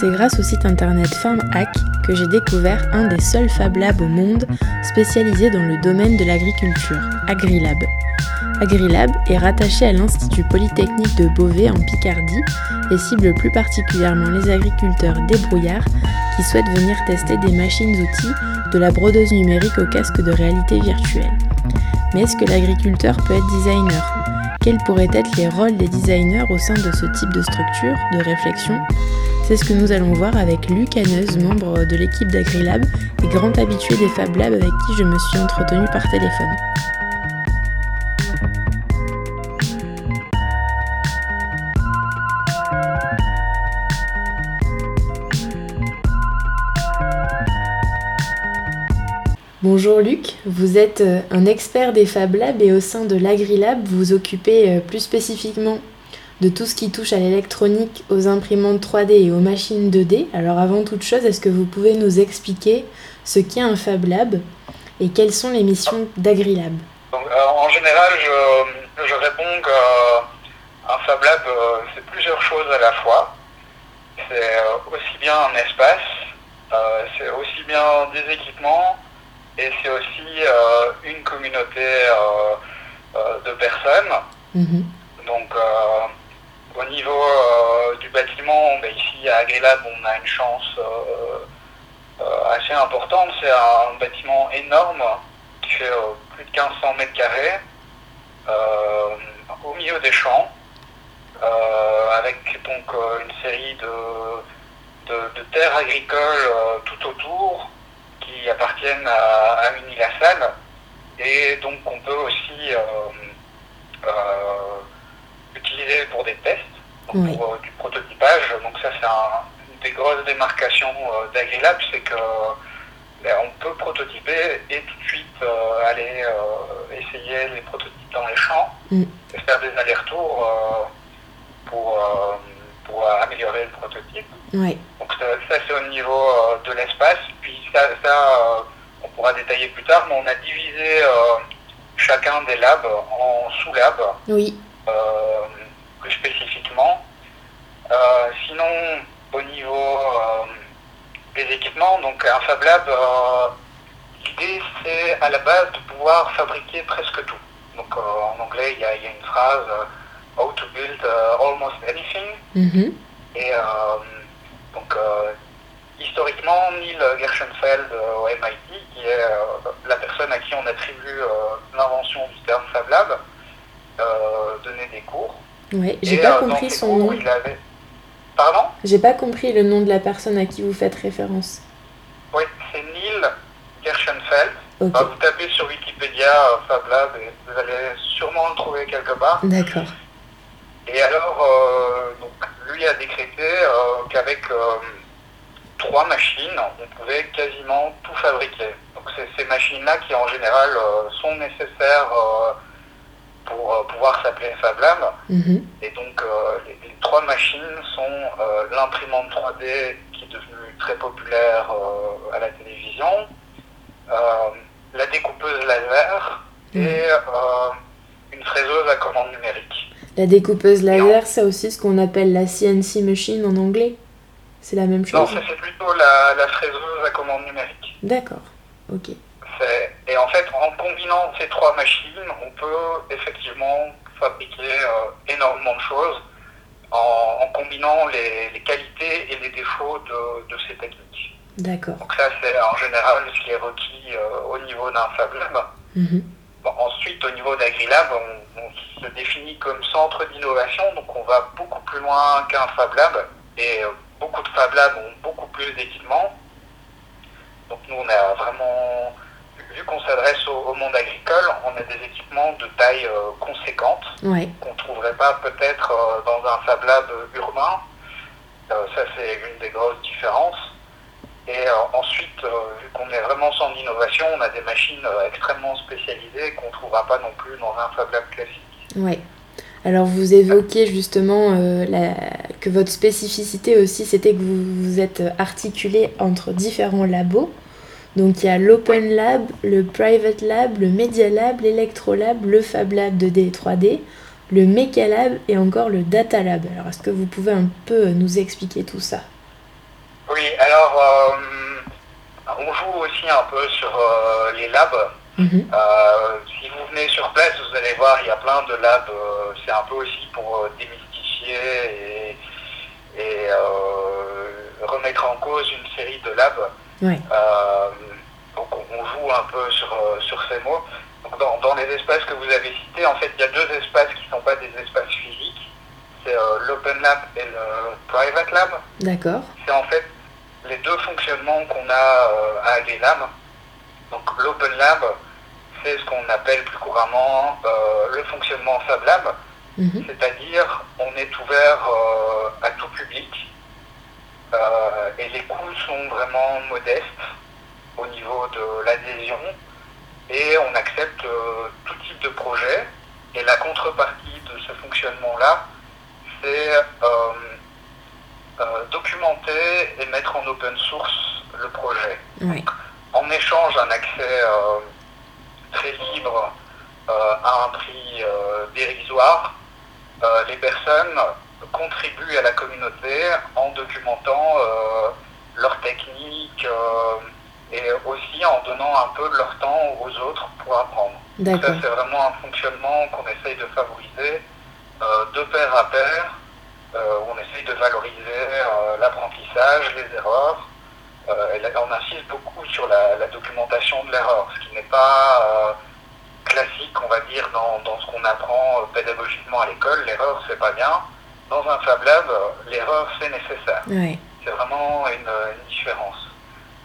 C'est grâce au site internet FarmHack que j'ai découvert un des seuls Fab Labs au monde spécialisé dans le domaine de l'agriculture, AgriLab. AgriLab est rattaché à l'Institut Polytechnique de Beauvais en Picardie et cible plus particulièrement les agriculteurs débrouillards qui souhaitent venir tester des machines-outils de la brodeuse numérique au casque de réalité virtuelle. Mais est-ce que l'agriculteur peut être designer? Quels pourraient être les rôles des designers au sein de ce type de structure, de réflexion c'est ce que nous allons voir avec Luc Haneuse, membre de l'équipe d'AgriLab et grand habitué des Fab Labs avec qui je me suis entretenu par téléphone. Bonjour Luc, vous êtes euh, un expert des Fab Labs et au sein de l'AgriLab, vous vous occupez euh, plus spécifiquement de tout ce qui touche à l'électronique, aux imprimantes 3D et aux machines 2D. Alors avant toute chose, est-ce que vous pouvez nous expliquer ce qu'est un Fab Lab et quelles sont les missions d'AgriLab? Euh, En général, je, réponds qu'un Fab Lab, c'est plusieurs choses à la fois. C'est aussi bien un espace, c'est aussi bien des équipements et c'est aussi une communauté de personnes. Mhm. Donc, au niveau euh, du bâtiment, ben, ici à Agrilab, on a une chance euh, euh, assez importante. C'est un bâtiment énorme qui fait plus de 1500 mètres carrés au milieu des champs, avec donc une série de, de, terres agricoles tout autour qui appartiennent à, à Unilassal. Et donc on peut aussi utilisé pour des tests, pour euh, du prototypage. Donc ça c'est une des grosses démarcations euh, d'AgriLab, c'est que ben, on peut prototyper et tout de suite euh, aller essayer les prototypes dans les champs mm. et faire des allers-retours pour, pour améliorer le prototype. Donc ça, c'est au niveau de l'espace. Puis ça, ça on pourra détailler plus tard, mais on a divisé chacun des labs en sous-labs. Oui. Euh, plus spécifiquement. Euh, sinon, au niveau euh, des équipements, donc un Fab Lab, l'idée c'est à la base de pouvoir fabriquer presque tout. Donc en anglais, il y, a une phrase build almost anything. Mm-hmm. Et donc historiquement, Neil Gershenfeld au MIT, qui est la personne à qui on attribue l'invention du terme Fab Lab, donner des cours. Ouais, j'ai pas compris son nom. Pardon? J'ai pas compris le nom de la personne à qui vous faites référence. Oui, c'est Neil Gershenfeld. vous tapez sur Wikipédia Fab Lab et vous allez sûrement le trouver quelque part. D'accord. Et alors, donc, lui a décrété qu'avec trois machines, on pouvait quasiment tout fabriquer. Donc, c'est ces machines-là qui, en général, sont nécessaires pour euh, pouvoir s'appeler Fab Lab. Mhm. Et donc, euh, les, trois machines sont euh, l'imprimante 3D qui est devenue très populaire à la télévision, la découpeuse laser mhm. et une fraiseuse à commande numérique. La découpeuse laser, c'est aussi ce qu'on appelle la CNC machine en anglais C'est la même chose Non, c'est plutôt la, la fraiseuse à commande numérique. D'accord, ok. Et en fait, en combinant ces trois machines, on peut effectivement fabriquer euh, énormément de choses en, combinant les, qualités et les défauts de, ces techniques. D'accord. Donc ça, c'est en général ce qui est requis euh, au niveau d'un Fab Lab. Ensuite, au niveau d'AgriLab, on, on, se définit comme centre d'innovation, donc on va beaucoup plus loin qu'un Fab Lab. Et euh, beaucoup de Fab Labs ont beaucoup plus d'équipements. Donc nous, on a vraiment vu qu'on s'adresse au, monde agricole, on a des équipements de taille euh, conséquente qu'on ne trouverait pas peut-être euh, dans un Fab Lab urbain. Euh, ça, c'est une des grosses différences. Et ensuite, vu qu'on est vraiment sans innovation, on a des machines extrêmement spécialisées qu'on ne trouvera pas non plus dans un Fab Lab classique. Oui. Alors vous évoquiez justement que votre spécificité aussi, c'était que vous vous êtes articulé entre différents labos. Donc il y a l'Open Lab, le Private Lab, le Media Lab, l'Electro-Lab, le Fab Lab 2D et 3D, le Mecha Lab et encore le Data Lab. Alors est-ce que vous pouvez un peu nous expliquer tout ça? Oui, alors euh, on joue aussi un peu sur euh, les labs. Mhm. Euh, si vous venez sur place, vous allez voir, il y a plein de labs. C'est un peu aussi pour démystifier et, et remettre en cause une série de labs. Donc on joue un peu sur, sur ces mots. Donc dans, dans, les espaces que vous avez cités, en fait, il y a deux espaces qui ne sont pas des espaces physiques. C'est l'Open Lab et le Private Lab. D'accord. C'est en fait les deux fonctionnements qu'on a à Agrilab. Donc l'Open Lab, c'est ce qu'on appelle plus couramment le fonctionnement Fab Lab. Mhm. C'est-à-dire, on est ouvert à tout public. Euh, et les coûts sont vraiment modestes au niveau de l'adhésion et on accepte euh, tout type de projet. Et la contrepartie de ce fonctionnement-là, c'est euh, documenter et mettre en open source le projet. en échange d'un accès très libre à un prix dérisoire, les personnes contribuent à la communauté en documentant euh, leurs techniques euh, et aussi en donnant un peu de leur temps aux autres pour apprendre. Ça, c'est vraiment un fonctionnement qu'on essaye de favoriser euh, de pair à pair. On essaye de valoriser l'apprentissage, les erreurs. et on insiste beaucoup sur la, documentation de l'erreur, ce qui n'est pas classique, on va dire, dans, dans ce qu'on apprend pédagogiquement à l'école. L'erreur, c'est pas bien dans un Fab Lab, l'erreur, c'est nécessaire. C'est vraiment une, différence.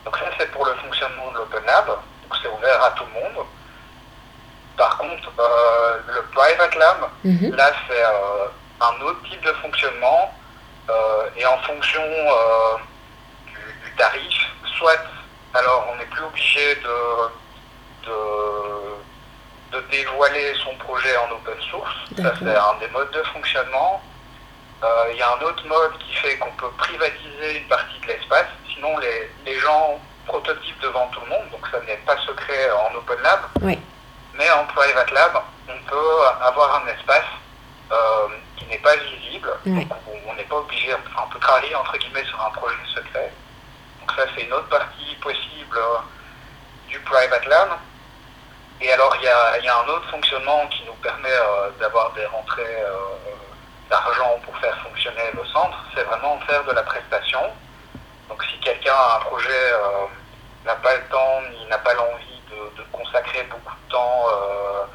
Donc ça, c'est pour le fonctionnement de l'Open Lab. Donc c'est ouvert à tout le monde. Par contre, euh, le Private Lab, mhm. là, c'est euh, un autre type de fonctionnement. Euh, et en fonction du, tarif, soit, alors on n'est plus obligé de, de, de, dévoiler son projet en open source. Ça, c'est un des modes de fonctionnement. Euh, il y a un autre mode qui fait qu'on peut privatiser une partie de l'espace. Sinon, les, les, gens prototypent devant tout le monde, donc ça n'est pas secret en Open Lab. Mais en Private Lab, on peut avoir un espace euh, qui n'est pas visible. Donc on n'est pas obligé, enfin, on peut travailler entre guillemets sur un projet secret. Donc ça, c'est une autre partie possible euh, du Private Lab. Et alors, il y a, y a, un autre fonctionnement qui nous permet d'avoir des rentrées d'argent pour faire fonctionner le centre, c'est vraiment faire de la prestation. Donc si quelqu'un a un projet, euh, n'a pas le temps ni n'a pas l'envie de, consacrer beaucoup de temps euh, euh,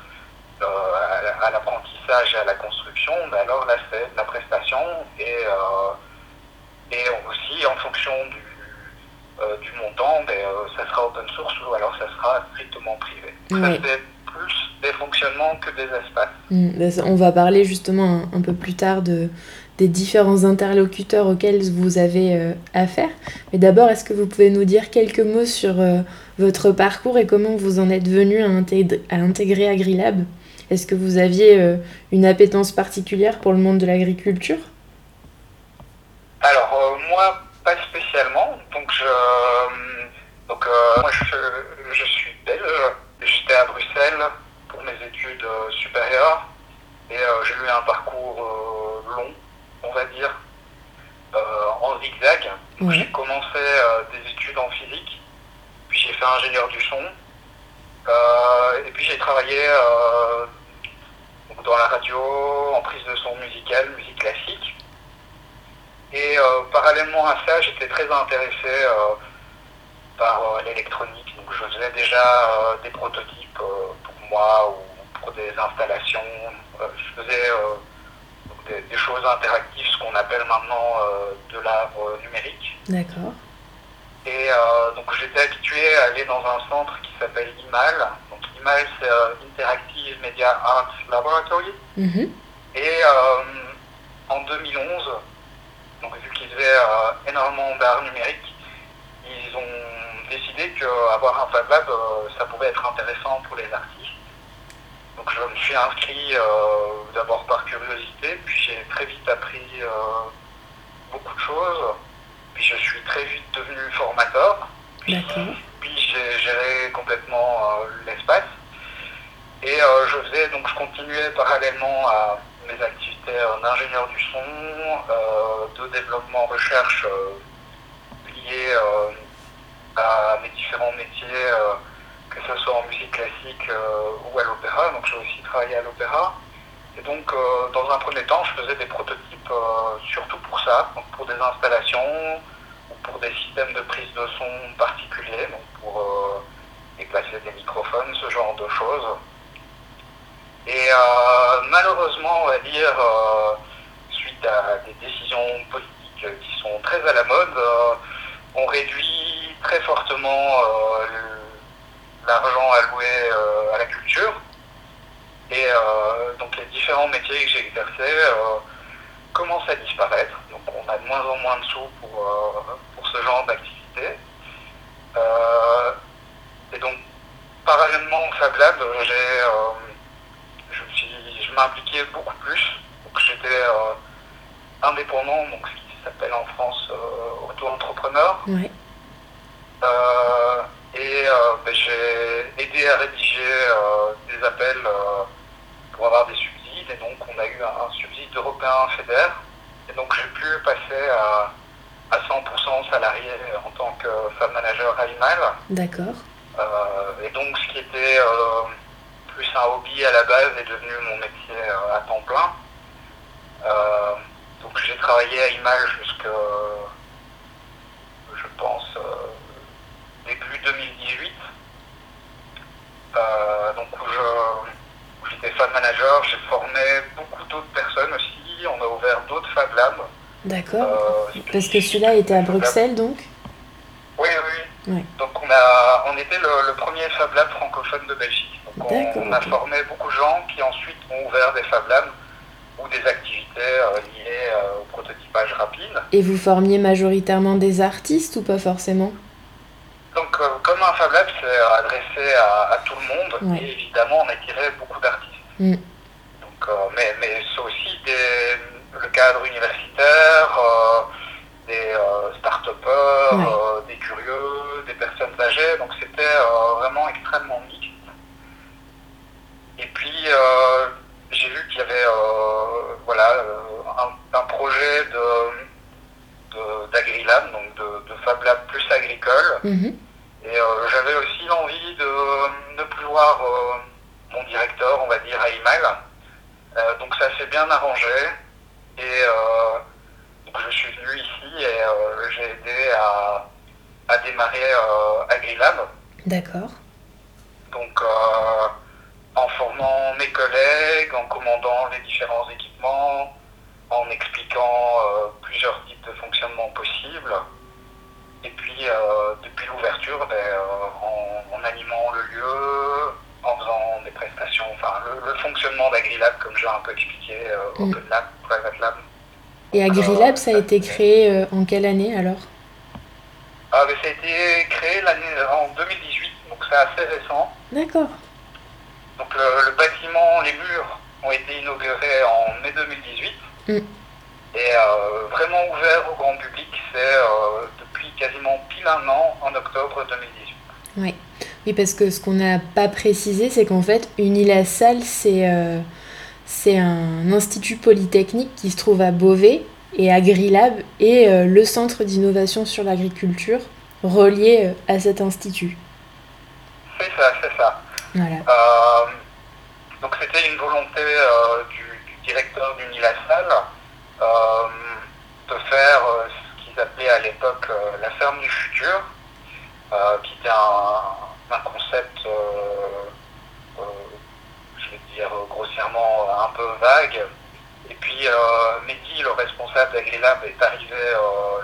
à, l'apprentissage et à la construction, ben alors là c'est la prestation et, et aussi en fonction du, du montant, ben, ça sera open source ou alors ça sera strictement privé. Ça c'est plus des fonctionnements que des espaces. Mm, ben, on va parler justement un, peu plus tard de, des différents interlocuteurs auxquels vous avez euh, affaire. Mais d'abord, est-ce que vous pouvez nous dire quelques mots sur euh, votre parcours et comment vous en êtes venu à intégrer AgriLab? Est-ce que vous aviez euh, une appétence particulière pour le monde de l'agriculture? Alors, moi, pas spécialement. Donc, je, donc moi, je, je suis belge. J'étais à Bruxelles pour mes études euh, supérieures et euh, j'ai eu un parcours euh, long, on va dire, en zigzag. J'ai commencé des études en physique, puis j'ai fait ingénieur du son, et puis j'ai travaillé dans la radio, en prise de son musicale, musique classique. Et parallèlement à ça, j'étais très intéressé par l'électronique. Donc je faisais déjà des prototypes pour moi ou pour des installations. Euh, je faisais euh, des, choses interactives, ce qu'on appelle maintenant euh, de l'art numérique. D'accord. Et donc j'étais habitué à aller dans un centre qui s'appelle IMAL. IMAL c'est Interactive Media Arts Laboratory. Mm-hmm. Et en 2011, donc vu qu'ils faisaient énormément d'art numérique, ils ont décidé qu'avoir un Fab Lab, ça pouvait être intéressant pour les artistes. Donc je me suis inscrit d'abord par curiosité, puis j'ai très vite appris beaucoup de choses. Puis je suis très vite devenu formateur. Puis, puis j'ai géré complètement l'espace. Et je faisais, donc je continuais parallèlement à mes activités d'ingénieur du son, euh, de développement recherche euh, liées euh, à mes différents métiers, que ce soit en musique classique ou à l'opéra. Donc j'ai aussi travaillé à l'opéra. Et donc, dans un premier temps, je faisais des prototypes surtout pour ça, donc pour des installations pour des systèmes de prise de son particuliers, donc pour déplacer des microphones, ce genre de choses. Et euh, malheureusement, on va dire, euh, suite à des décisions politiques qui sont très à la mode, euh, on réduit très fortement l'argent alloué à la culture. Et donc les différents métiers que j'ai exercés commencent à disparaître. On a de moins en moins de sous pour, pour ce genre d'activité. et donc parallèlement au Fab Lab, j'ai je m'impliquais beaucoup plus. Donc j'étais euh, indépendant, donc ce qui s'appelle en France euh, auto-entrepreneur. Euh, et ben, j'ai aidé à rédiger des appels pour avoir des subsides. Et donc on a eu un, subside européen FEDER. Donc j'ai pu passer à, à 100% salarié en tant que femme manager à IMAL. D'accord. et donc ce qui était plus un hobby à la base est devenu mon métier euh, à temps plein. Euh, donc j'ai travaillé à Image jusqu'à, je pense, euh, début 2018. donc où j'étais fan manager, j'ai formé beaucoup d'autres personnes aussi. D'autres Fab Labs. D'accord. Parce que celui-là était à Bruxelles donc Oui, oui. Donc on, a, on était le, le premier Fab Lab francophone de Belgique on, a formé beaucoup de gens qui ensuite ont ouvert des Fab Labs ou des activités euh, liées euh, au prototypage rapide. Et vous formiez majoritairement des artistes ou pas forcément? Donc, euh, comme un Fab Lab, c'est adressé à, tout le monde, et évidemment, on attirait beaucoup d'artistes. Mm. mais, mais c'est aussi le cadre universitaire, des start-upers, des curieux, des personnes âgées, donc c'était vraiment extrêmement mixte. Et puis, euh, j'ai vu qu'il y avait euh, voilà, euh, un, projet de, d'AgriLab, donc de, Fab Lab plus agricole. Mhm. Et j'avais aussi l'envie de ne plus voir mon directeur, on va dire, à email. donc ça s'est bien arrangé. Et donc je suis venu ici et j'ai aidé à, à démarrer AgriLab. D'accord. Donc en formant mes collègues, en commandant les différents équipements, en expliquant euh, plusieurs types de fonctionnement possibles. Et puis, euh, depuis l'ouverture, ben, euh, en, animant le lieu, enfin, le, fonctionnement d'AgriLab, comme j'ai un peu expliqué, mm. Open Lab, Private Lab. Et AgriLab, ça a été créé en quelle année alors? Ah, Ça a été créé en 2018, donc c'est assez récent. D'accord. Donc le, bâtiment, les murs ont été inaugurés en mai 2018. Mm. Et euh, vraiment ouvert au grand public, c'est euh, depuis quasiment pile un an, en octobre 2018. Oui, oui parce que ce qu'on n'a pas précisé, c'est qu'en fait, Unilassal, c'est euh, un institut polytechnique qui se trouve à Beauvais et AgriLab est le centre d'innovation sur l'agriculture relié à cet institut. C'est ça, c'est ça. Euh, donc c'était une volonté euh, du, directeur d'Unilassal euh, de faire ce qu'ils appelaient à l'époque la ferme du futur, qui était un, concept, je vais dire grossièrement un peu vague. Et puis Mehdi, le responsable d'AgriLab, est arrivé,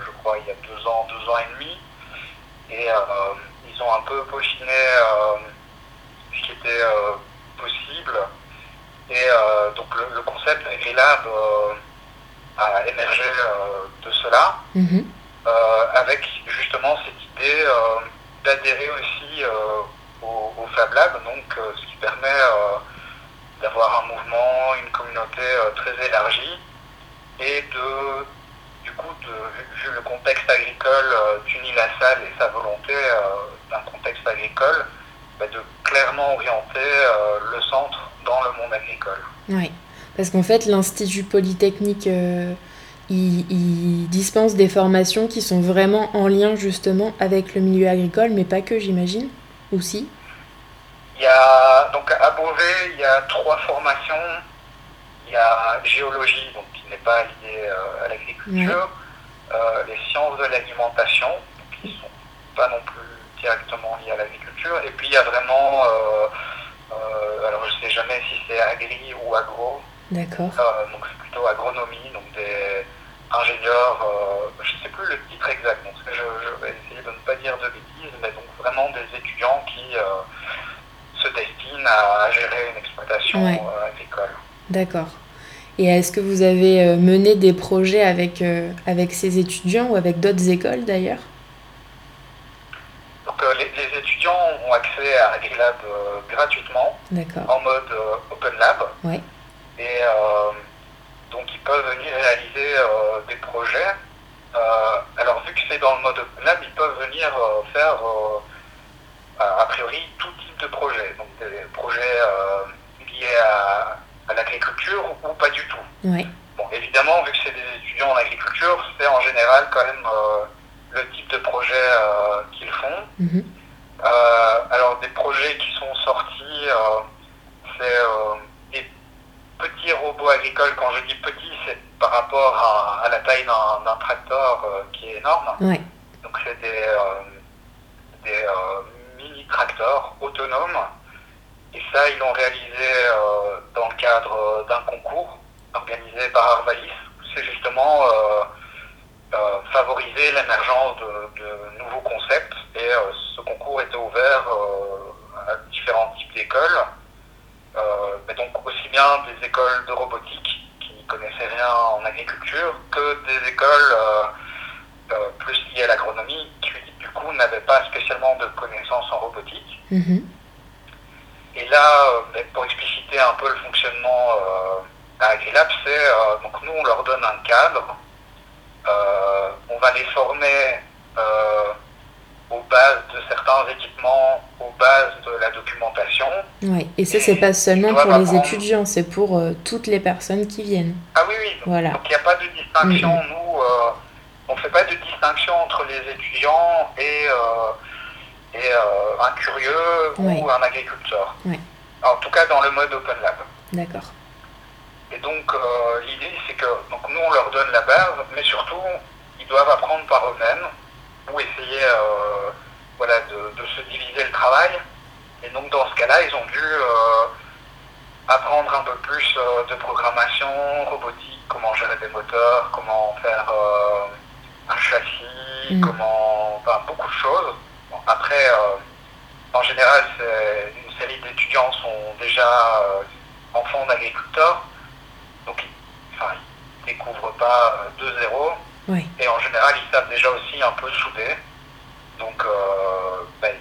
je crois, il y a deux ans, deux ans et demi. Et ils ont un peu peaufiné qui était euh, possible. Et euh, donc le, concept AgriLab euh, a émergé de cela, mhm. avec justement cette l'idée d'adhérer aussi au, au, Fab Lab, donc ce qui permet d'avoir un mouvement, une communauté très élargie et de du coup, vu le contexte agricole d'Unilassal et sa volonté d'un contexte agricole, bah, de clairement orienter le centre dans le monde agricole. Oui, parce qu'en fait, l'Institut Polytechnique, euh, il, dispense des formations qui sont vraiment en lien justement avec le milieu agricole, mais pas que, j'imagine, aussi. Il y a, donc à Beauvais, il y a trois formations. Il y a géologie, donc qui n'est pas liée euh, à l'agriculture, euh, les sciences de l'alimentation, qui ne sont pas non plus directement liées à l'agriculture, et puis il y a vraiment euh, alors je sais jamais si c'est agri ou agro. D'accord. Euh, donc c'est plutôt agronomie, donc des ingénieurs, euh, je ne sais plus le titre exact, donc je, vais essayer de ne pas dire de bêtises, mais donc vraiment des étudiants qui se destinent à gérer une exploitation agricole. D'accord. Et est-ce que vous avez mené des projets avec, avec ces étudiants ou avec d'autres écoles d'ailleurs? Les, étudiants ont accès à AgriLab euh, gratuitement, en mode euh, Open Lab. Et euh, donc ils peuvent venir réaliser des projets. alors vu que c'est dans le mode Open Lab, ils peuvent venir faire a priori tout type de projet. Donc des projets liés à, l'agriculture ou pas du tout. Bon, évidemment, vu que c'est des étudiants en agriculture, c'est en général quand même le type de projet qu'ils font. Mhm. Euh, alors des projets qui sont sortis, euh, c'est euh, des petits robots agricoles. Quand je dis petits, c'est par rapport à, la taille d'un tracteur qui est énorme. Donc c'est des, des mini-tracteurs autonomes. Et ça, ils l'ont réalisé dans le cadre d'un concours organisé par Arvalis. C'est justement euh, favoriser l'émergence de, nouveaux concepts et euh, ce concours était ouvert euh, à différents types d'écoles, mais donc aussi bien des écoles de robotique qui ne connaissaient rien en agriculture que des écoles plus liées à l'agronomie qui du coup n'avaient pas spécialement de connaissances en robotique. Mm-hmm. Et là, pour expliciter un peu le fonctionnement à AgriLab, c'est donc nous on leur donne un cadre euh, on va les former euh, bases de certains équipements, aux bases de la documentation. Oui, et ça, c'est pas seulement pour les étudiants, c'est pour euh, toutes les personnes qui viennent. Ah oui, oui. Voilà. Donc il n'y a pas de distinction. Mm-hmm. Nous, on ne fait pas de distinction entre les étudiants et, et un curieux ou un agriculteur. En tout cas, dans le mode Open Lab. D'accord. Et donc euh, l'idée c'est que donc nous on leur donne la base, mais surtout ils doivent apprendre par eux-mêmes ou essayer euh, voilà, de, se diviser le travail. Et donc dans ce cas-là, ils ont dû euh, apprendre un peu plus de programmation, robotique, comment gérer des moteurs, comment faire un châssis, mm. comment, enfin, beaucoup de choses. après, en général, une série d'étudiants sont déjà enfants d'agriculteurs. Donc, enfin, ils ne découvrent pas euh, de zéro. Et en général, ils savent déjà aussi un peu souder. Donc, euh, ben,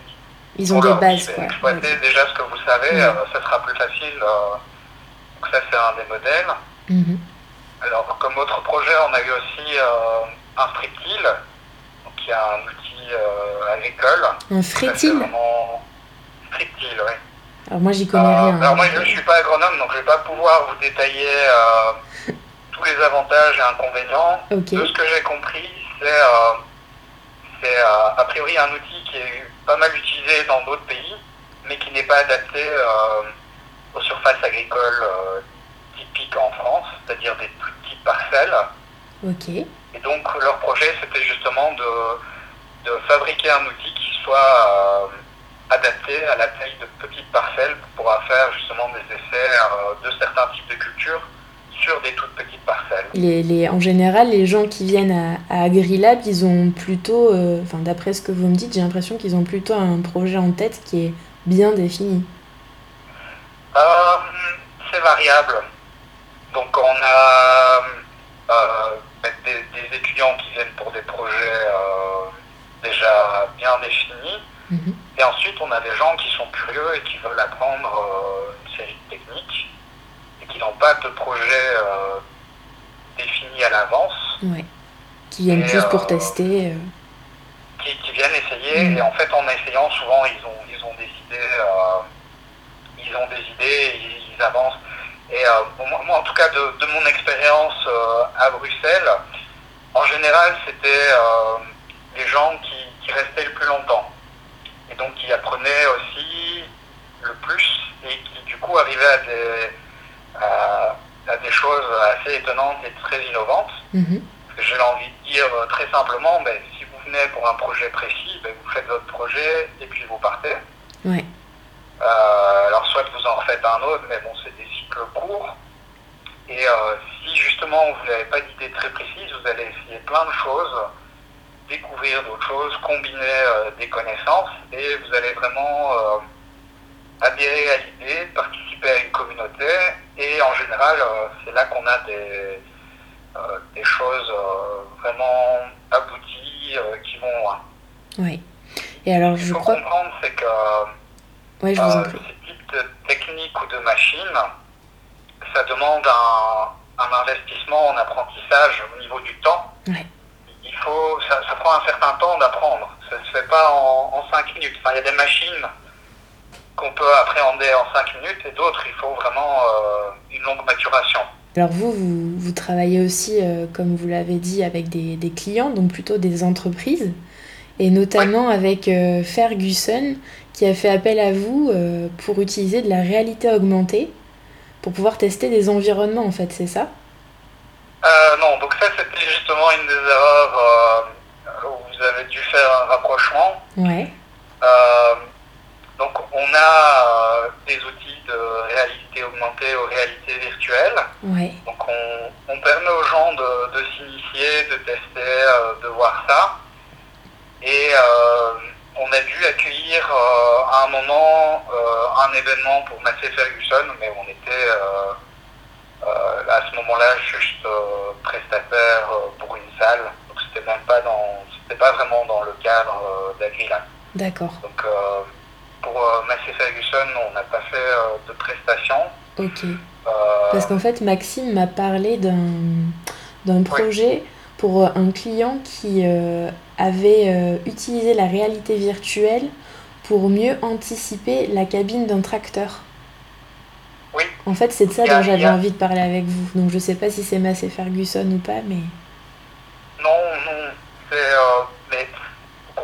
ils ont des bases. Quoi. Exploiter déjà ce que vous savez, euh, ça sera plus facile. donc, ça, c'est un des modèles. Mhm. Alors, comme autre projet, on a eu aussi un Fritil, qui est un outil agricole. Un Fritil Fritil, oui. Alors moi j'y connais rien. Euh, alors moi je ne suis pas agronome donc je ne vais pas pouvoir vous détailler euh, tous les avantages et inconvénients. De ce que j'ai compris, c'est euh, a priori un outil qui est pas mal utilisé dans d'autres pays, mais qui n'est pas adapté aux surfaces agricoles typiques en France, c'est-à-dire des plus petites parcelles. Et donc leur projet c'était justement de, de fabriquer un outil qui soit adapté à la taille de petites parcelles pour pouvoir faire justement des essais euh, de certains types de cultures sur des toutes petites parcelles. Les, les, en général, les gens qui viennent à, à AgriLab, ils ont plutôt, euh, d'après ce que vous me dites, j'ai l'impression qu'ils ont plutôt un projet en tête qui est bien défini. Euh, c'est variable. Donc on a des, des, étudiants qui viennent pour des projets déjà bien définis. Mhm. Et ensuite, on a des gens qui sont curieux et qui veulent apprendre euh, une série de techniques et qui n'ont pas de projet euh, défini à l'avance, Ouais. Qui viennent plus pour euh, tester. euh. qui, qui viennent essayer. Mhm. Et en fait, en essayant, souvent, ils ont, ils ont des idées, ils ont des idées, et ils, ils avancent. Et moi, moi, en tout cas, de, de mon expérience à Bruxelles, en général, c'était euh, les gens qui, qui restaient le plus longtemps. Et donc, qui apprenaient aussi le plus et qui, du coup, arrivaient à des, à, à des choses assez étonnantes et très innovantes. Mhm. J'ai envie de dire euh, très simplement, ben, si vous venez pour un projet précis, ben, vous faites votre projet et puis vous partez. Ouais. Euh, alors soit vous en refaites un autre, mais bon, c'est des cycles courts. Et euh, si justement vous n'avez pas d'idée très précise, vous allez essayer plein de choses, découvrir d'autres choses, combiner euh, des connaissances, et vous allez vraiment euh, adhérer à l'idée, participer à une communauté, et en général, euh, c'est là qu'on a des, euh, des choses euh, vraiment abouties qui vont loin. Ouais. Et alors, Ce je faut crois. comprendre, c'est que Ouais, je vous en prie. ce type de technique ou de machine, ça demande un, un investissement en apprentissage au niveau du temps. Ouais. Il faut, ça, ça prend un certain temps d'apprendre. Ça ne se fait pas en, en 5 minutes. Enfin, il y a des machines qu'on peut appréhender en 5 minutes et d'autres, il faut vraiment euh, une longue maturation. Alors vous, vous, vous travaillez aussi, euh, comme vous l'avez dit, avec des, des clients, donc plutôt des entreprises, et notamment avec euh, Ferguson, qui a fait appel à vous pour utiliser de la réalité augmentée, pour pouvoir tester des environnements, en fait, c'est ça? Non, donc ça c'était justement une des erreurs où vous avez dû faire un rapprochement. Ouais, donc on a euh, des outils de réalité augmentée ou réalité virtuelle. ouais, Donc on, on permet aux gens de, de s'initier, de tester, euh, de voir ça. Et euh, on a dû accueillir euh, à un moment euh, un événement pour Massey Ferguson, mais on était euh, à ce moment-là juste euh, prestataire pour une salle. Donc c'était même pas dans, c'était pas vraiment dans le cadre d'Agrilab. d'accord, Donc euh, pour euh, Massey Ferguson, on n'a pas fait euh, de prestations. ok. Euh, Parce qu'en fait, Maxime m'a parlé d'un projet pour un client qui euh, avait euh, utilisé la réalité virtuelle pour mieux anticiper la cabine d'un tracteur. Oui. En fait, c'est de ça dont j'avais envie de parler avec vous. Donc je sais pas si c'est Massey Ferguson ou pas, mais... Non, non, c'est. euh,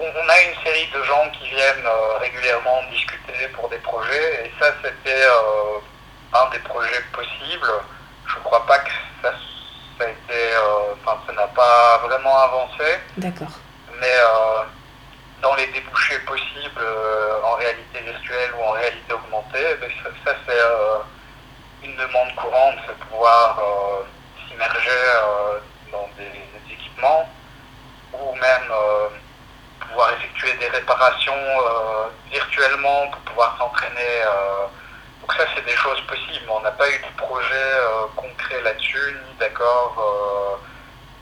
on, a une série de gens qui viennent euh, régulièrement discuter pour des projets, et ça, c'était euh, un des projets possibles. Je crois pas que ça, ça a été. euh, Enfin, ça n'a pas vraiment avancé, D'accord. mais dans les débouchés possibles en réalité virtuelle ou en réalité augmentée, ben, ça, ça, c'est une demande courante, c'est pouvoir euh, s'immerger dans des, des équipements ou même pouvoir effectuer des réparations euh, virtuellement pour pouvoir s'entraîner. euh. donc ça, c'est des choses possibles. On n'a pas eu de projet euh, concret là-dessus, ni d'accord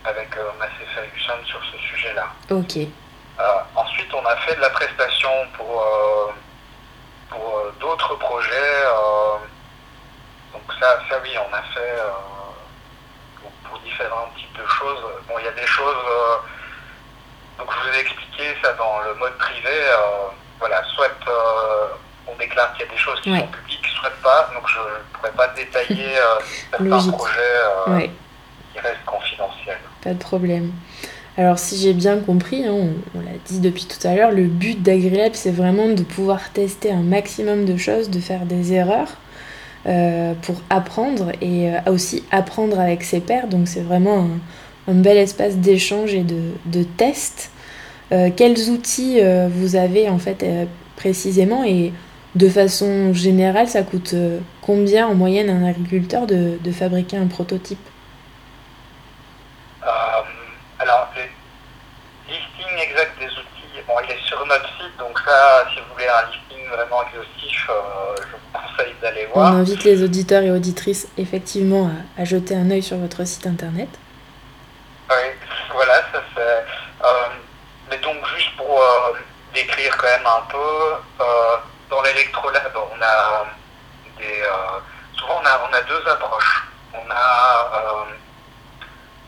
avec Massey Ferguson sur ce sujet-là. Ok. Ensuite, on a fait de la prestation pour, pour d'autres projets. donc ça, ça oui, on a fait pour, pour différents types de choses. Bon, il y a des choses. euh, donc je vous ai expliqué ça dans le mode privé. euh, voilà, soit euh, on déclare qu'il y a des choses qui Ouais. sont publiques, soit pas. Donc je ne pourrais pas détailler euh, certains projets Ouais. qui restent confidentiels. Pas de problème. Alors si j'ai bien compris, hein, on, on l'a dit depuis tout à l'heure, le but d'AgriLab c'est vraiment de pouvoir tester un maximum de choses, de faire des erreurs euh, pour apprendre et euh, aussi apprendre avec ses pairs. Donc c'est vraiment un, un bel espace d'échange et de, de test. Euh, quels outils euh, vous avez en fait euh, précisément et de façon générale ça coûte combien en moyenne à un agriculteur de, de fabriquer un prototype? Alors, le listing exact des outils, bon, il est sur notre site, donc ça, si vous voulez un listing vraiment exhaustif, euh, je vous conseille d'aller On voir. invite les auditeurs et auditrices effectivement à, à jeter un œil sur votre site internet. Oui, décrire quand même un peu. Euh, dans l'électrolab, on a euh, des, euh, souvent on a, on a, deux approches. On a euh,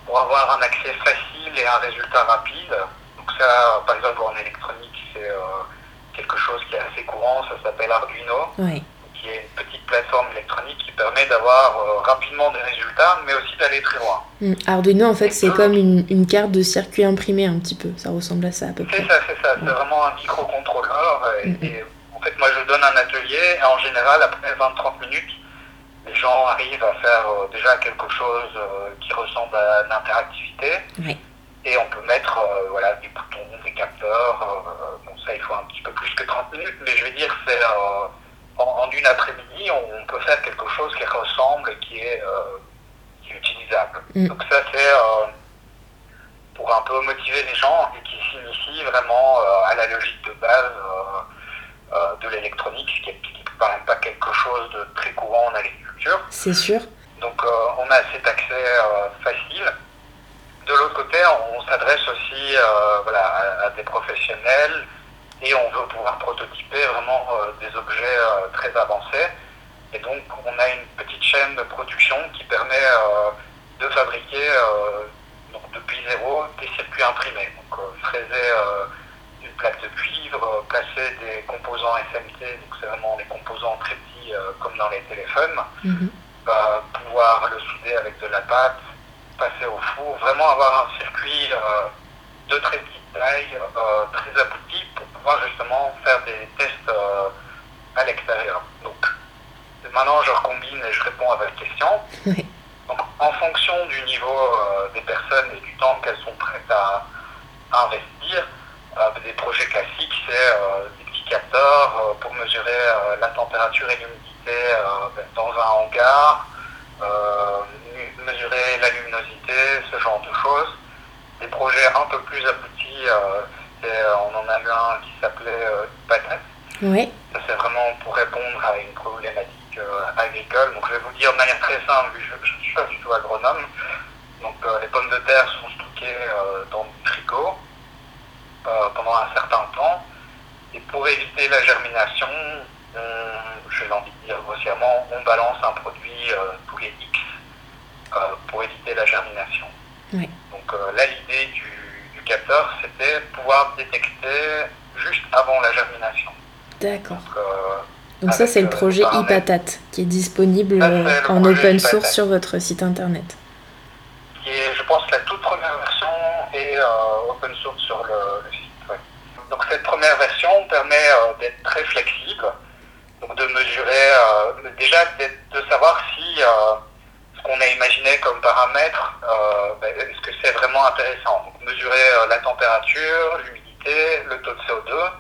pour avoir un accès facile et un résultat rapide. Donc ça, par exemple en électronique, c'est quelque chose qui est assez courant. Ça s'appelle Arduino qui est une petite plateforme électronique qui permet d'avoir euh, rapidement des résultats, mais aussi d'aller très loin. Hmm. Arduino, en fait, c'est comme une, une, carte de circuit imprimé un petit peu. Ça ressemble à ça à peu près. C'est ça, c'est ça. C'est vraiment un microcontrôleur. Et, hmm. et, en fait, moi, je donne un atelier et en général, après 20-30 minutes, les gens arrivent à faire euh, déjà quelque chose euh, qui ressemble à l'interactivité. Oui. Et on peut mettre voilà, des boutons, des capteurs. bon, ça, il faut un petit peu plus que 30 minutes, mais je vais dire c'est en, une après-midi, on, peut faire quelque chose qui ressemble et qui est, euh, utilisable. Mm. Donc ça, c'est euh, pour un peu motiver les gens et qui s'initient vraiment euh, à la logique de base de l'électronique, ce qui n'est quand même pas quelque chose de très courant en agriculture. C'est sûr. Donc on a cet accès facile. De l'autre côté, on, s'adresse aussi voilà, à, des professionnels et on veut pouvoir prototyper vraiment euh, des objets euh, très avancés. Et donc on a une petite chaîne de production qui permet euh, de fabriquer donc depuis zéro des circuits imprimés. Donc fraiser une plaque de cuivre, placer des composants SMT, donc c'est vraiment des composants très petits comme dans les téléphones, mhm. pouvoir le souder avec de la pâte, passer au four, vraiment avoir un circuit de très petite taille, très abouti pour justement faire des tests euh, à l'extérieur. Donc maintenant je recombine et je réponds à votre question. Donc en fonction du niveau euh, des personnes et du temps qu'elles sont prêtes à, investir, euh, des projets classiques, c'est des petits capteurs pour mesurer la température et l'humidité dans un hangar, mesurer la luminosité, ce genre de choses. Des projets un peu plus aboutis euh, on en a eu un qui s'appelait euh, Patate. Oui. Ça, c'est vraiment pour répondre à une problématique euh, agricole. Donc, je vais vous dire de manière très simple, je ne suis pas du tout agronome. Donc, les pommes de terre sont stockées dans du frigo pendant un certain temps. Et pour éviter la germination, je vais envie de dire grossièrement, on balance un produit tous les X pour éviter la germination. Oui. Donc là, l'idée du c'était pouvoir détecter juste avant la germination. D'accord. Donc, euh, ça, c'est le euh, projet iPatat qui est disponible en open source sur votre site internet. Qui est, je pense, la toute première version est euh, open source sur le, site. Donc cette première version permet d'être très flexible, donc de mesurer, déjà de savoir si qu'on a imaginé comme paramètre, euh, ben, est-ce que c'est vraiment intéressant Donc, Mesurer euh, la température, l'humidité, le taux de CO2,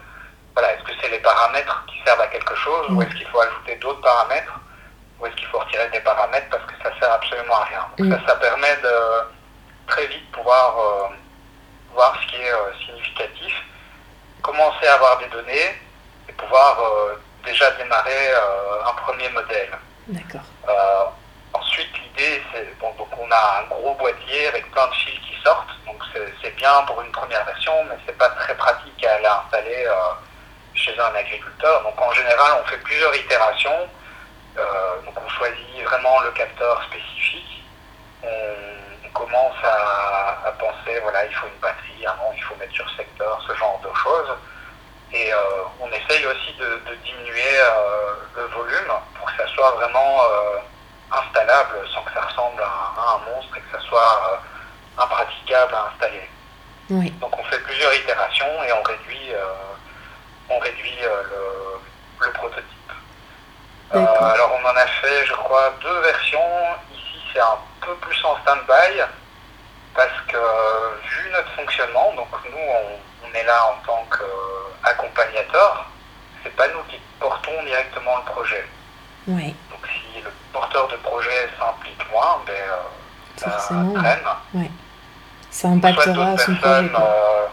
voilà, est-ce que c'est les paramètres qui servent à quelque chose ou est-ce qu'il faut ajouter d'autres paramètres ou est-ce qu'il faut retirer des paramètres parce que ça sert absolument à rien. Donc ça, ça permet de très vite pouvoir euh, voir ce qui est significatif, commencer à avoir des données et pouvoir déjà démarrer un premier modèle. D'accord. Ensuite, donc on a un gros boîtier avec plein de fils qui sortent, donc c'est bien pour une première version, mais c'est pas très pratique à l'installer euh, chez un agriculteur. Donc en général, on fait plusieurs itérations. Euh, donc on choisit vraiment le capteur spécifique. On, commence à, penser, voilà, il faut une batterie, avant il faut mettre sur secteur, ce genre de choses. Et euh, on essaye aussi de diminuer le volume pour que ça soit vraiment installable sans que ça ressemble à, un monstre et que ça soit euh, impraticable à installer. Donc on fait plusieurs itérations et on réduit, euh, on réduit euh, le, le, prototype. alors on en a fait, je crois, deux versions. Ici c'est un peu plus en stand-by parce que vu notre fonctionnement, donc nous on, on est là en tant qu'accompagnateur, c'est pas nous qui portons directement le projet. Oui porteur de projet s'implique moins, ben, euh, Forcément, ça Ça impactera son projet. Euh,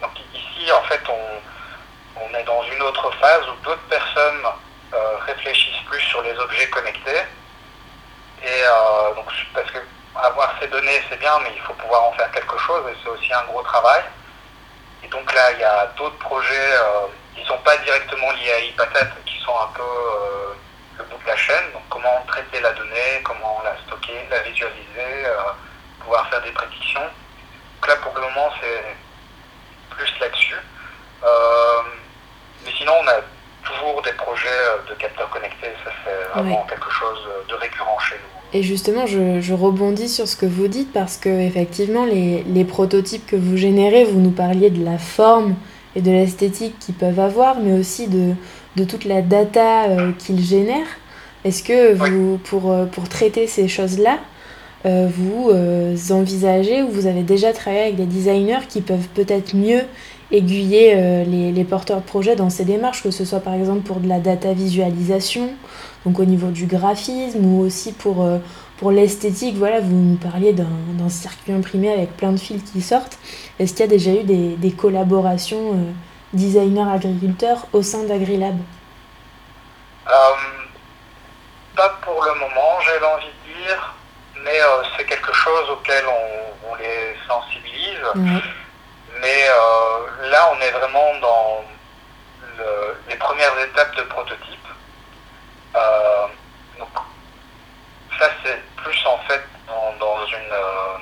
donc ici, en fait, on, on, est dans une autre phase où d'autres personnes euh, réfléchissent plus sur les objets connectés. Et donc, parce que avoir ces données, c'est bien, mais il faut pouvoir en faire quelque chose et c'est aussi un gros travail. Et donc là, il y a d'autres projets qui ne sont pas directement liés à iPatat, qui sont un peu de la chaîne. Donc comment traiter la donnée, comment la stocker, la visualiser, pouvoir faire des prédictions. Donc là, pour le moment, c'est plus là-dessus. mais sinon, on a toujours des projets de capteurs connectés. Ça, c'est vraiment quelque chose de récurrent chez nous. Et justement, je, rebondis sur ce que vous dites parce que effectivement, les, les, prototypes que vous générez, vous nous parliez de la forme et de l'esthétique qu'ils peuvent avoir, mais aussi de, de toute la data euh, qu'ils génèrent. Est-ce que vous, pour, euh, pour traiter ces choses-là, euh, vous envisagez ou vous avez déjà travaillé avec des designers qui peuvent peut-être mieux aiguiller les, les, porteurs de projets dans ces démarches, que ce soit par exemple pour de la data visualisation donc au niveau du graphisme ou aussi pour, pour l'esthétique. Voilà, vous nous parliez d'un circuit imprimé avec plein de fils qui sortent. Est-ce qu'il y a déjà eu des, des collaborations euh, designers-agriculteurs au sein d'AgriLab euh, Pas pour le moment, j'ai envie de dire, mais c'est quelque chose auquel on, les sensibilise. Mais là, on est vraiment dans les premières étapes de prototype. Euh, donc, ça, c'est plus en fait dans, une, euh,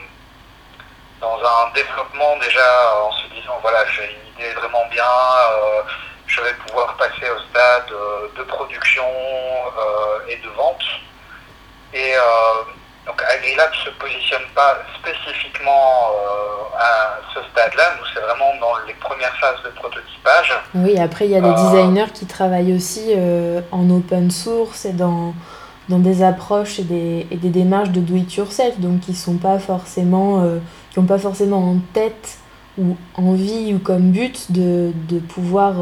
dans un développement déjà en se disant voilà, j'ai une idée vraiment bien, euh, je vais pouvoir passer au stade de production et de vente. Et donc AgriLab ne se positionne pas spécifiquement à ce stade-là, nous c'est vraiment dans les premières phases de prototypage. Oui, après il y a des designers qui travaillent aussi en open source et dans, dans des approches et des, et des démarches de do it yourself, donc qui sont pas forcément, qui n'ont pas forcément en tête ou envie ou comme but de, de pouvoir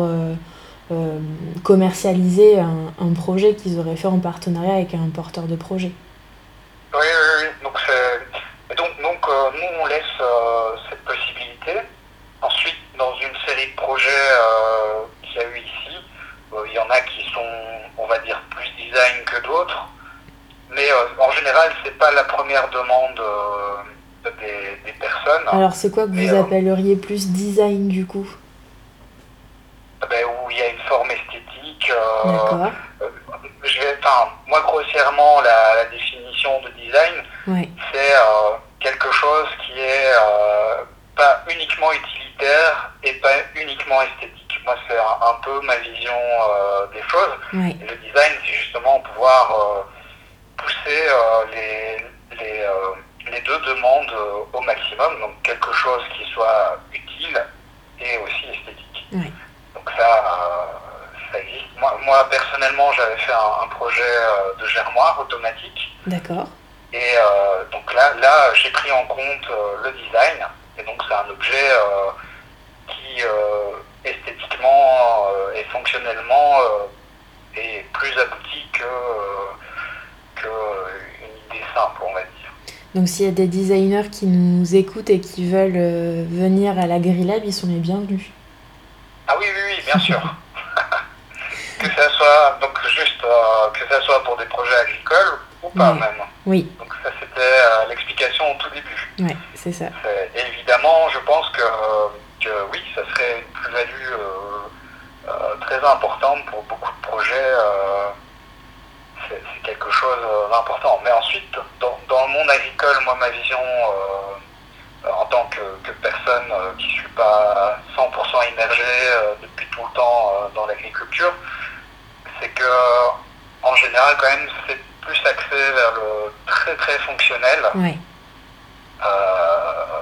commercialiser un, un projet qu'ils auraient fait en partenariat avec un porteur de projet. Oui, oui, oui. Donc, donc, donc euh, nous, on laisse euh, cette possibilité. Ensuite, dans une série de projets euh, qu'il y a eu ici, il y en a qui sont, on va dire, plus design que d'autres. Mais en général, c'est pas la première demande des, personnes. Alors, c'est quoi que vous appelleriez plus design du coup? Ben, Où il y a une forme esthétique. D'accord je vais, enfin, moi grossièrement, la, définition de design, c'est euh, quelque chose qui est euh, pas uniquement utilitaire et pas uniquement esthétique. Moi, c'est un, peu ma vision euh, des choses. Et le design, c'est justement pouvoir pousser les, les, les, deux demandes au maximum. Donc, quelque chose qui soit utile et aussi esthétique. Donc ça moi, personnellement, j'avais fait un, projet euh, de germoire automatique. D'accord. Et euh, donc là, là j'ai pris en compte euh, le design. Et donc, c'est un objet qui, esthétiquement et fonctionnellement, est plus abouti que, que une idée simple, on va dire. Donc s'il y a des designers qui nous écoutent et qui veulent venir à la Grillab, ils sont les bienvenus. Ah oui, oui, oui, bien sûr. que ça soit donc juste euh, que ça soit pour des projets agricoles ou pas même. Oui. Donc ça c'était euh, l'explication au tout début. Oui, c'est ça. évidemment, je pense que, que, oui, ça serait une plus-value euh, très importante pour beaucoup de projets. C'est quelque chose d'important. Mais ensuite, dans, dans, le monde agricole, moi ma vision en tant que, que personne qui ne suis pas 100% immergé depuis tout le temps dans l'agriculture, c'est que en général quand même c'est plus axé vers le très très fonctionnel. Euh,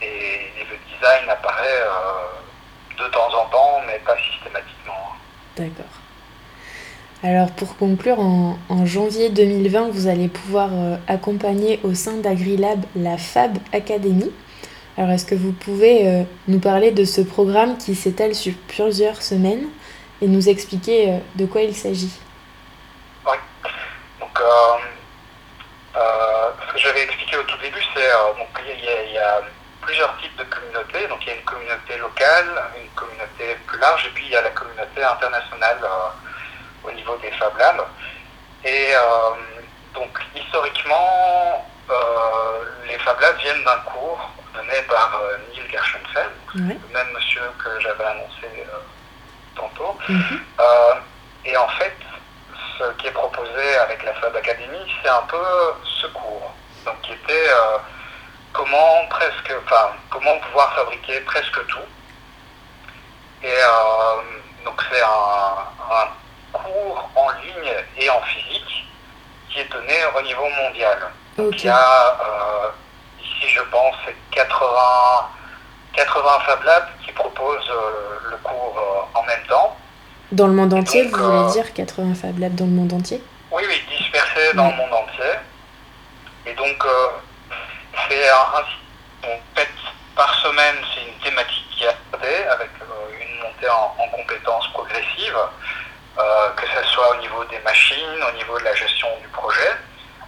et, le design apparaît euh, de temps en temps, mais pas systématiquement. D'accord. Alors pour conclure, en, janvier 2020, vous allez pouvoir euh, accompagner au sein d'AgriLab la Fab Academy. Alors est-ce que vous pouvez nous parler de ce programme qui s'étale sur plusieurs semaines et nous expliquer euh, de quoi il s'agit? Oui. Donc, euh, euh, ce que j'avais expliqué au tout début, c'est qu'il y, a plusieurs types de communautés. Donc, il y a une communauté locale, une communauté plus large, et puis il y a la communauté internationale au niveau des Fab Labs. Et donc, historiquement, les Fab Labs viennent d'un cours donné par Neil Gershenfeld, le même monsieur que j'avais annoncé tantôt. Mhm. Euh, et en fait, ce qui est proposé avec la Fab Academy, c'est un peu ce cours. Donc, qui était euh, comment presque, enfin, comment pouvoir fabriquer presque tout. Et euh, donc, c'est un, un cours en ligne et en physique qui est donné au niveau mondial. Il y a euh, ici, je pense, c'est 80, 80 Fab Labs qui proposent euh, le cours euh, en même temps. Dans le monde entier, donc, vous voulez dire 80 Fab Labs dans le monde entier? Oui, oui, dispersés dans Ouais. le monde entier. Et donc, euh, c'est un, en fait, par semaine, c'est une thématique qui est abordée avec euh, une montée en, en compétences progressives, euh, que ce soit au niveau des machines, au niveau de la gestion du projet.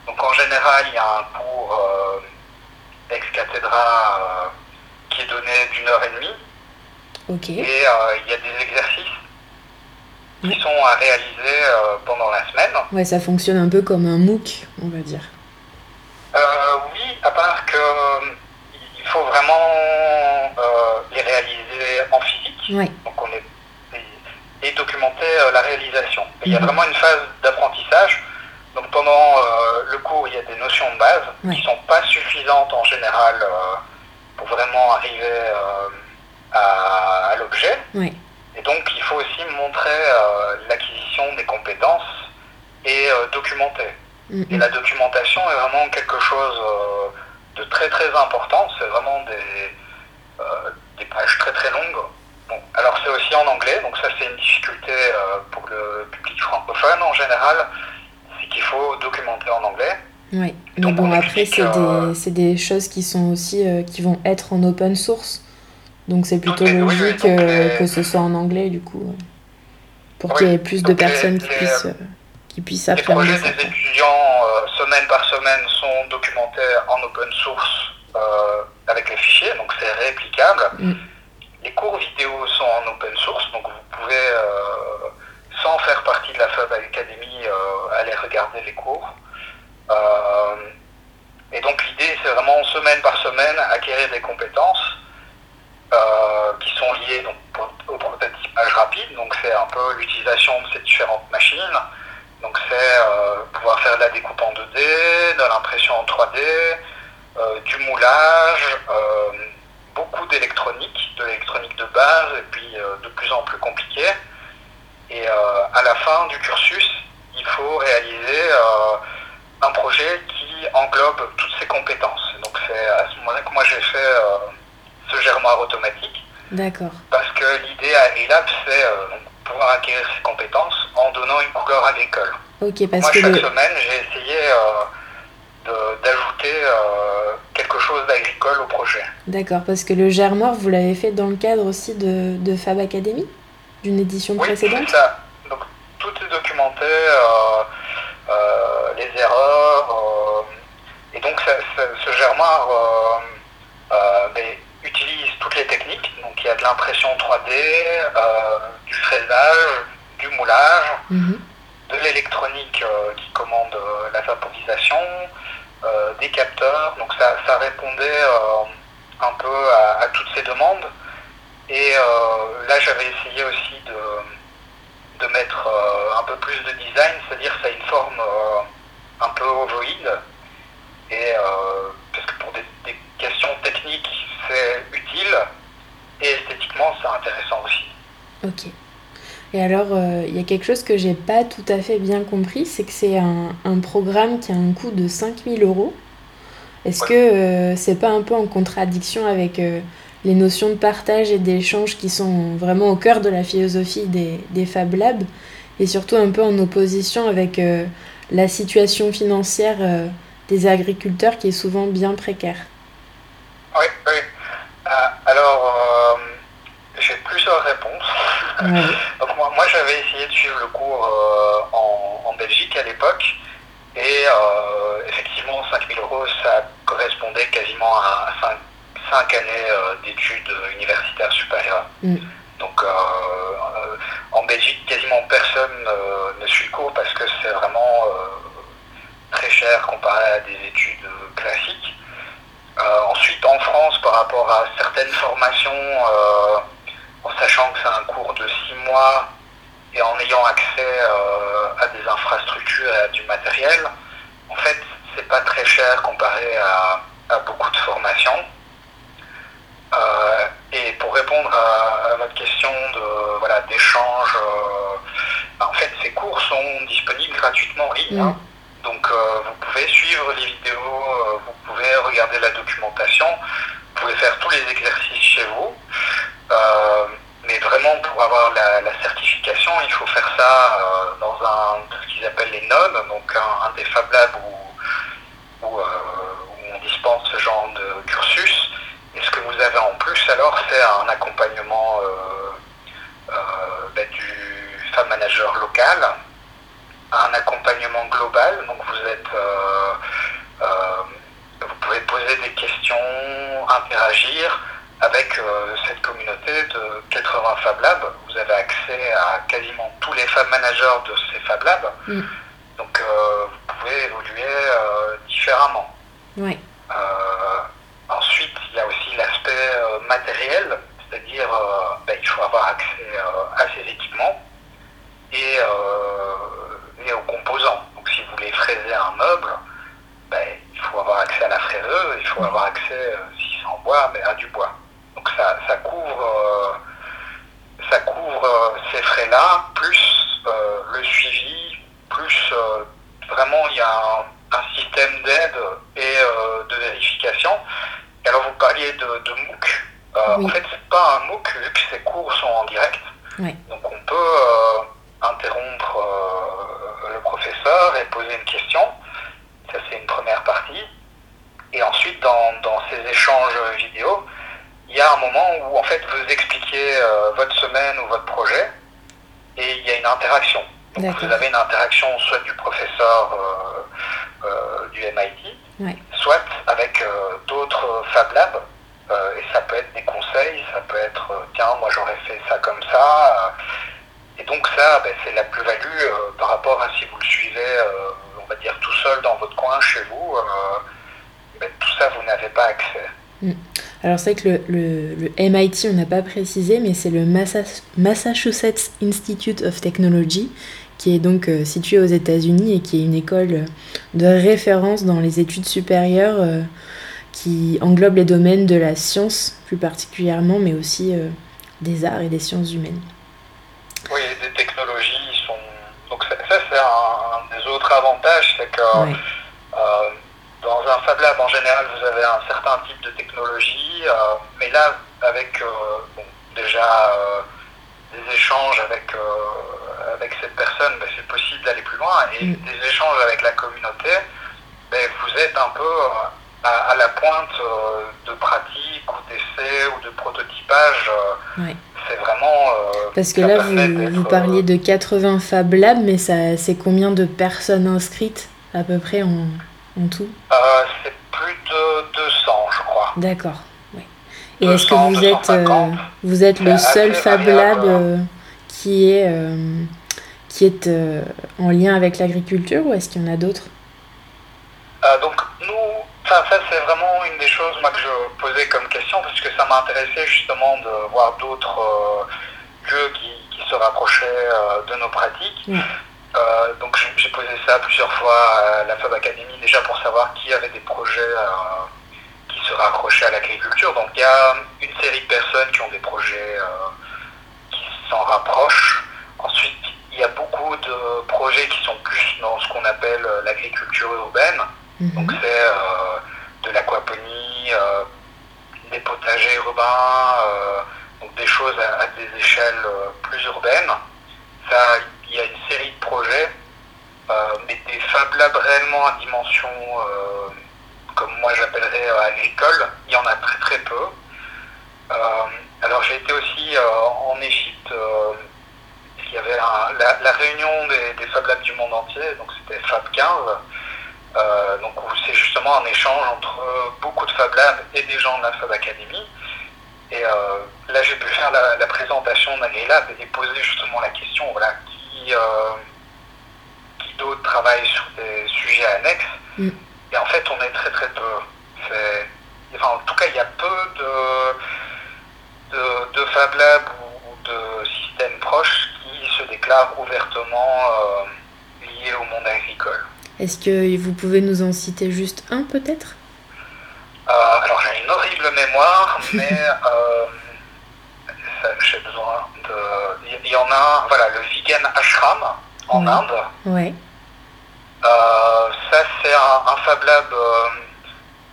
Donc, en général, il y a un cours euh, ex cathedra euh, qui est donné d'une heure et demie. Et euh, il y a des exercices qui sont à réaliser euh, pendant la semaine. Ouais, ça fonctionne un peu comme un MOOC, on va dire. Euh, oui, à part que euh, il faut vraiment euh, les réaliser en physique, Ouais. donc documenter euh, la réalisation. Et Il y a Mhm. vraiment une phase d'apprentissage. Donc pendant euh, le cours, il y a des notions de base qui sont pas suffisantes en général euh, pour vraiment arriver à, à l'objet. Et donc il faut aussi montrer l'acquisition des compétences et documenter. Mm, Et la documentation est vraiment quelque chose de très très important. C'est vraiment des, euh, des pages très très longues. Bon, alors c'est aussi en anglais, donc ça c'est une difficulté euh, pour le public francophone en général, c'est qu'il faut documenter en anglais. Ouais. Mais bon, on après, c'est euh, des, choses qui sont aussi euh, qui vont être en open source. Donc c'est plutôt les- oui, oui, logique euh, les- que ce soit en anglais, du coup. pour Oui, qu'il y ait plus de les- personnes qui puissent, qui puissent Les projets des étudiants, semaine par semaine, sont documentés en open source avec les fichiers, donc c'est réplicable. Mm. Les cours vidéo sont en open source, donc vous pouvez, euh, sans faire partie de la Fab Academy, euh, aller regarder les cours. Euh, et donc l'idée, c'est vraiment semaine par semaine acquérir des compétences qui sont liées donc, au prototypage rapide. Donc c'est un peu l'utilisation de ces différentes machines. Donc c'est pouvoir faire de la découpe en 2D, de l'impression en 3D, euh, du moulage, beaucoup d'électronique, de l'électronique de base et puis euh, de plus en plus compliqué. Et euh, à la fin du cursus, il faut réaliser euh, un projet qui englobe toutes ces compétences. Donc c'est à ce moment-là que moi j'ai fait ce germoire automatique D'accord. parce que l'idée à ELAB c'est pouvoir acquérir ces compétences en donnant une couleur agricole. Ok, parce Moi, que chaque le... semaine, j'ai essayé euh, d'ajouter euh, quelque chose d'agricole au projet. D'accord, parce que le germoire, vous l'avez fait dans le cadre aussi de, de Fab Academy D'une édition Oui, précédente ça. Donc, tout est documenté, euh, euh, les erreurs. euh, et donc, ça- ça- ce germoire euh, mais utilise toutes les techniques. Donc, il y a de l'impression 3D, euh, du fraisage, du moulage. Mhm. de l'électronique qui commande la vaporisation, des capteurs. Donc ça, ça répondait euh, un peu à, toutes ces demandes. Et euh, là, j'avais essayé aussi de, de mettre euh, un peu plus de design, c'est-à-dire ça a une forme euh, un peu ovoïde. Et euh, parce que pour des, des questions techniques, c'est utile. Et esthétiquement, c'est intéressant aussi. Ok. Et alors, euh, il y a quelque chose que j'ai pas tout à fait bien compris, c'est que c'est un, un programme qui a un coût de 5000 euros. Est-ce que euh, c'est pas un peu en contradiction avec euh, les notions de partage et d'échange qui sont vraiment au cœur de la philosophie des, des Fab Labs et surtout un peu en opposition avec euh, la situation financière euh, des agriculteurs qui est souvent bien précaire? Oui, oui. Euh, alors, j'ai plusieurs réponses. Ouais. Donc j'avais essayé de suivre le cours euh, en, en Belgique à l'époque. Et euh, effectivement, 5000 euros, ça correspondait quasiment à 5, années euh, d'études universitaires supérieures. Mm. Donc euh, en Belgique, quasiment personne euh, ne suit le cours parce que c'est vraiment euh, très cher comparé à des études classiques. Ensuite, en France, par rapport à certaines formations, en sachant que c'est un cours de six mois et en ayant accès à des infrastructures et à du matériel, en fait, c'est pas très cher comparé à, beaucoup de formations. et pour répondre à, votre question de voilà d'échange, en fait, ces cours sont disponibles gratuitement en ligne. Hein. Donc euh, vous pouvez suivre les vidéos, euh, vous pouvez regarder la documentation, vous pouvez faire tous les exercices chez vous. Euh, mais vraiment pour avoir la, il faut faire ça dans un, ce qu'ils appellent les NON, donc un, des Fab Labs où, où, on dispense ce genre de cursus. Et ce que vous avez en plus alors, c'est un accompagnement ben, du Fab Manager local un accompagnement global. Donc vous êtes, euh, euh, vous pouvez poser des questions, interagir avec euh, cette communauté de 80 Fab Labs. Vous avez accès à quasiment tous les Fab Managers de ces Fab Labs. Mm. Donc vous pouvez évoluer différemment. Oui. ensuite, il y a aussi l'aspect matériel, c'est-à-dire ben, il faut avoir accès à ces équipements et aux composants. Donc si vous voulez fraiser un meuble, ben, il faut avoir accès à la fraiseuse, il faut avoir accès, euh, si c'est en bois, mais à du bois. Donc ça, ça couvre, euh, ça couvre euh, ces frais-là, plus le suivi, plus vraiment il y a un, système d'aide et de vérification. alors vous parliez de, MOOC. En fait, c'est pas un MOOC vu que ces cours sont en direct. Donc on peut interrompre euh, le professeur et poser une question. Ça, c'est une première partie. Et ensuite, dans, ces échanges vidéo, il y a un moment où en fait vous expliquez euh, votre semaine ou votre projet et il y a une interaction. Donc vous avez une interaction soit du professeur euh, du MIT, soit avec d'autres Fab Labs. Ça peut être des conseils, ça peut être tiens, moi j'aurais fait ça comme ça. Et donc ça, ben, c'est la plus-value euh, par rapport à si vous le suivez, euh, on va dire, tout seul dans votre coin chez vous. Euh, ben, tout ça, vous n'avez pas accès. Mm. Alors c'est vrai que le, MIT, on n'a pas précisé, mais c'est le Massachusetts Institute of Technology, qui est donc situé aux États-Unis et qui est une école de référence dans les études supérieures qui englobe les domaines de la science plus particulièrement, mais aussi des arts et des sciences humaines. Oui, des technologies sont. Donc ça, c'est un, des autres avantages, c'est que euh, dans un Fab Lab en général, vous avez un certain type de technologie, euh, mais là, avec euh, déjà des échanges avec avec cette personne, ben, c'est possible d'aller plus loin et mm. des échanges avec la communauté, ben, vous êtes un peu à, la pointe de pratique ou d'essai ou de prototypage c'est vraiment. Euh, Parce que là, vous, parliez de 80 Fab Labs, mais c'est combien de personnes inscrites à peu près en, en tout? Euh, C'est plus de 200, je crois. D'accord. Et est-ce que vous êtes, euh, vous êtes le seul Fab Lab qui est, qui est en lien avec l'agriculture ou est-ce qu'il y en a d'autres? Donc, ça, c'est vraiment une des choses moi, que je posais comme question parce que ça m'intéressait justement de voir d'autres euh, lieux qui, se rapprochaient euh, de nos pratiques. Euh, donc j'ai posé ça plusieurs fois à la Fab Academy déjà pour savoir qui avait des projets qui se rapprochaient à l'agriculture. Donc il y a une série de personnes qui ont des projets qui s'en rapprochent. Ensuite, il y a beaucoup de projets qui sont plus dans ce qu'on appelle l'agriculture urbaine. Donc mhm. c'est euh, de l'aquaponie, euh, des potagers urbains, euh, donc des choses à, des échelles plus urbaines. Ça, il y a une série de projets, mais des Fab Labs réellement à dimension, comme moi j'appellerais agricole, il y en a très très peu. alors j'ai été aussi en Égypte il y avait la, réunion des, des, Fab Labs du monde entier, donc c'était Fab 15. Euh, donc c'est justement un échange entre beaucoup de Fab Labs et des gens de la Fab Academy. Et euh, là, j'ai pu faire la, présentation d'AgriLab et poser justement la question, voilà, qui, euh, qui d'autres travaillent sur des sujets annexes? Mm. Et en fait, on est très très peu. Enfin, en tout cas, il y a peu de, de, Fab Labs approches qui se déclarent ouvertement liées au monde agricole. Est-ce que vous pouvez nous en citer juste un peut-être? Alors j'ai une horrible mémoire, mais j'ai besoin de. Il y en a, voilà, le Vegan Ashram en Inde. Ouais. ça, c'est un, Fab Lab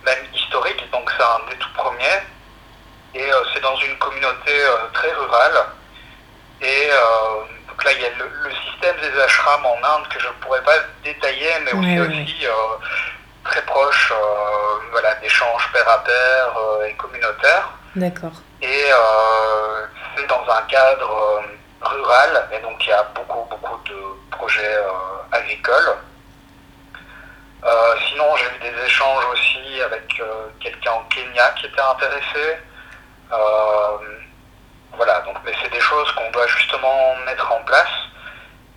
même historique, donc c'est un des tout premiers. Et euh, c'est dans une communauté euh, très rurale. Et euh, donc là, il y a le, système des ashrams en Inde que je ne pourrais pas détailler, mais aussi, aussi très proche voilà, d'échanges pair à pair et communautaires. D'accord. Et c'est dans un cadre rural, et donc il y a beaucoup, beaucoup de projets agricoles. sinon, j'ai eu des échanges aussi avec quelqu'un au Kenya qui était intéressé. Euh, voilà, donc, mais c'est des choses qu'on doit justement mettre en place.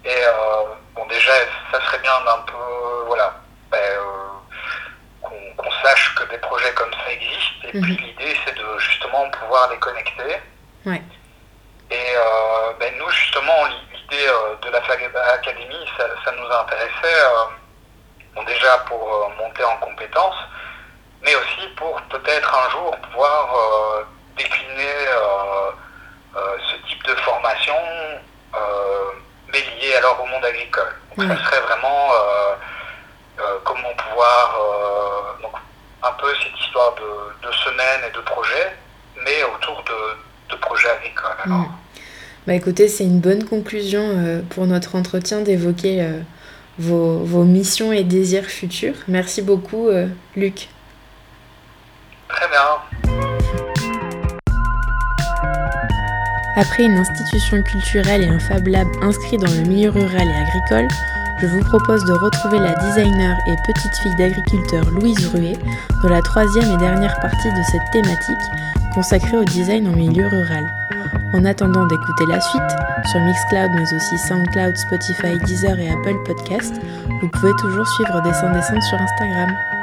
Et euh, bon, déjà, ça serait bien d'un peu, voilà, ben, euh, qu'on sache que des projets comme ça existent. Et puis mhm. l'idée, c'est de justement pouvoir les connecter. Et ben, nous, justement, l'idée de la Flag Academy, ça, nous a intéressé, bon, déjà pour monter en compétences, mais aussi pour peut-être un jour pouvoir décliner euh, euh, ce type de formation, euh, mais lié alors au monde agricole. Donc ça serait vraiment comment pouvoir, donc, un peu cette histoire de, semaines et de projets, mais autour de, projets agricoles. Bah écoutez, c'est une bonne conclusion pour notre entretien d'évoquer vos, vos, missions et désirs futurs. Merci beaucoup, Luc. Très bien. Après une institution culturelle et un Fab Lab inscrit dans le milieu rural et agricole, je vous propose de retrouver la designer et petite fille d'agriculteur Louise Ruet dans la troisième et dernière partie de cette thématique consacrée au design en milieu rural. En attendant d'écouter la suite, sur Mixcloud mais aussi Soundcloud, Spotify, Deezer et Apple Podcast, vous pouvez toujours suivre Dessin Descente sur Instagram.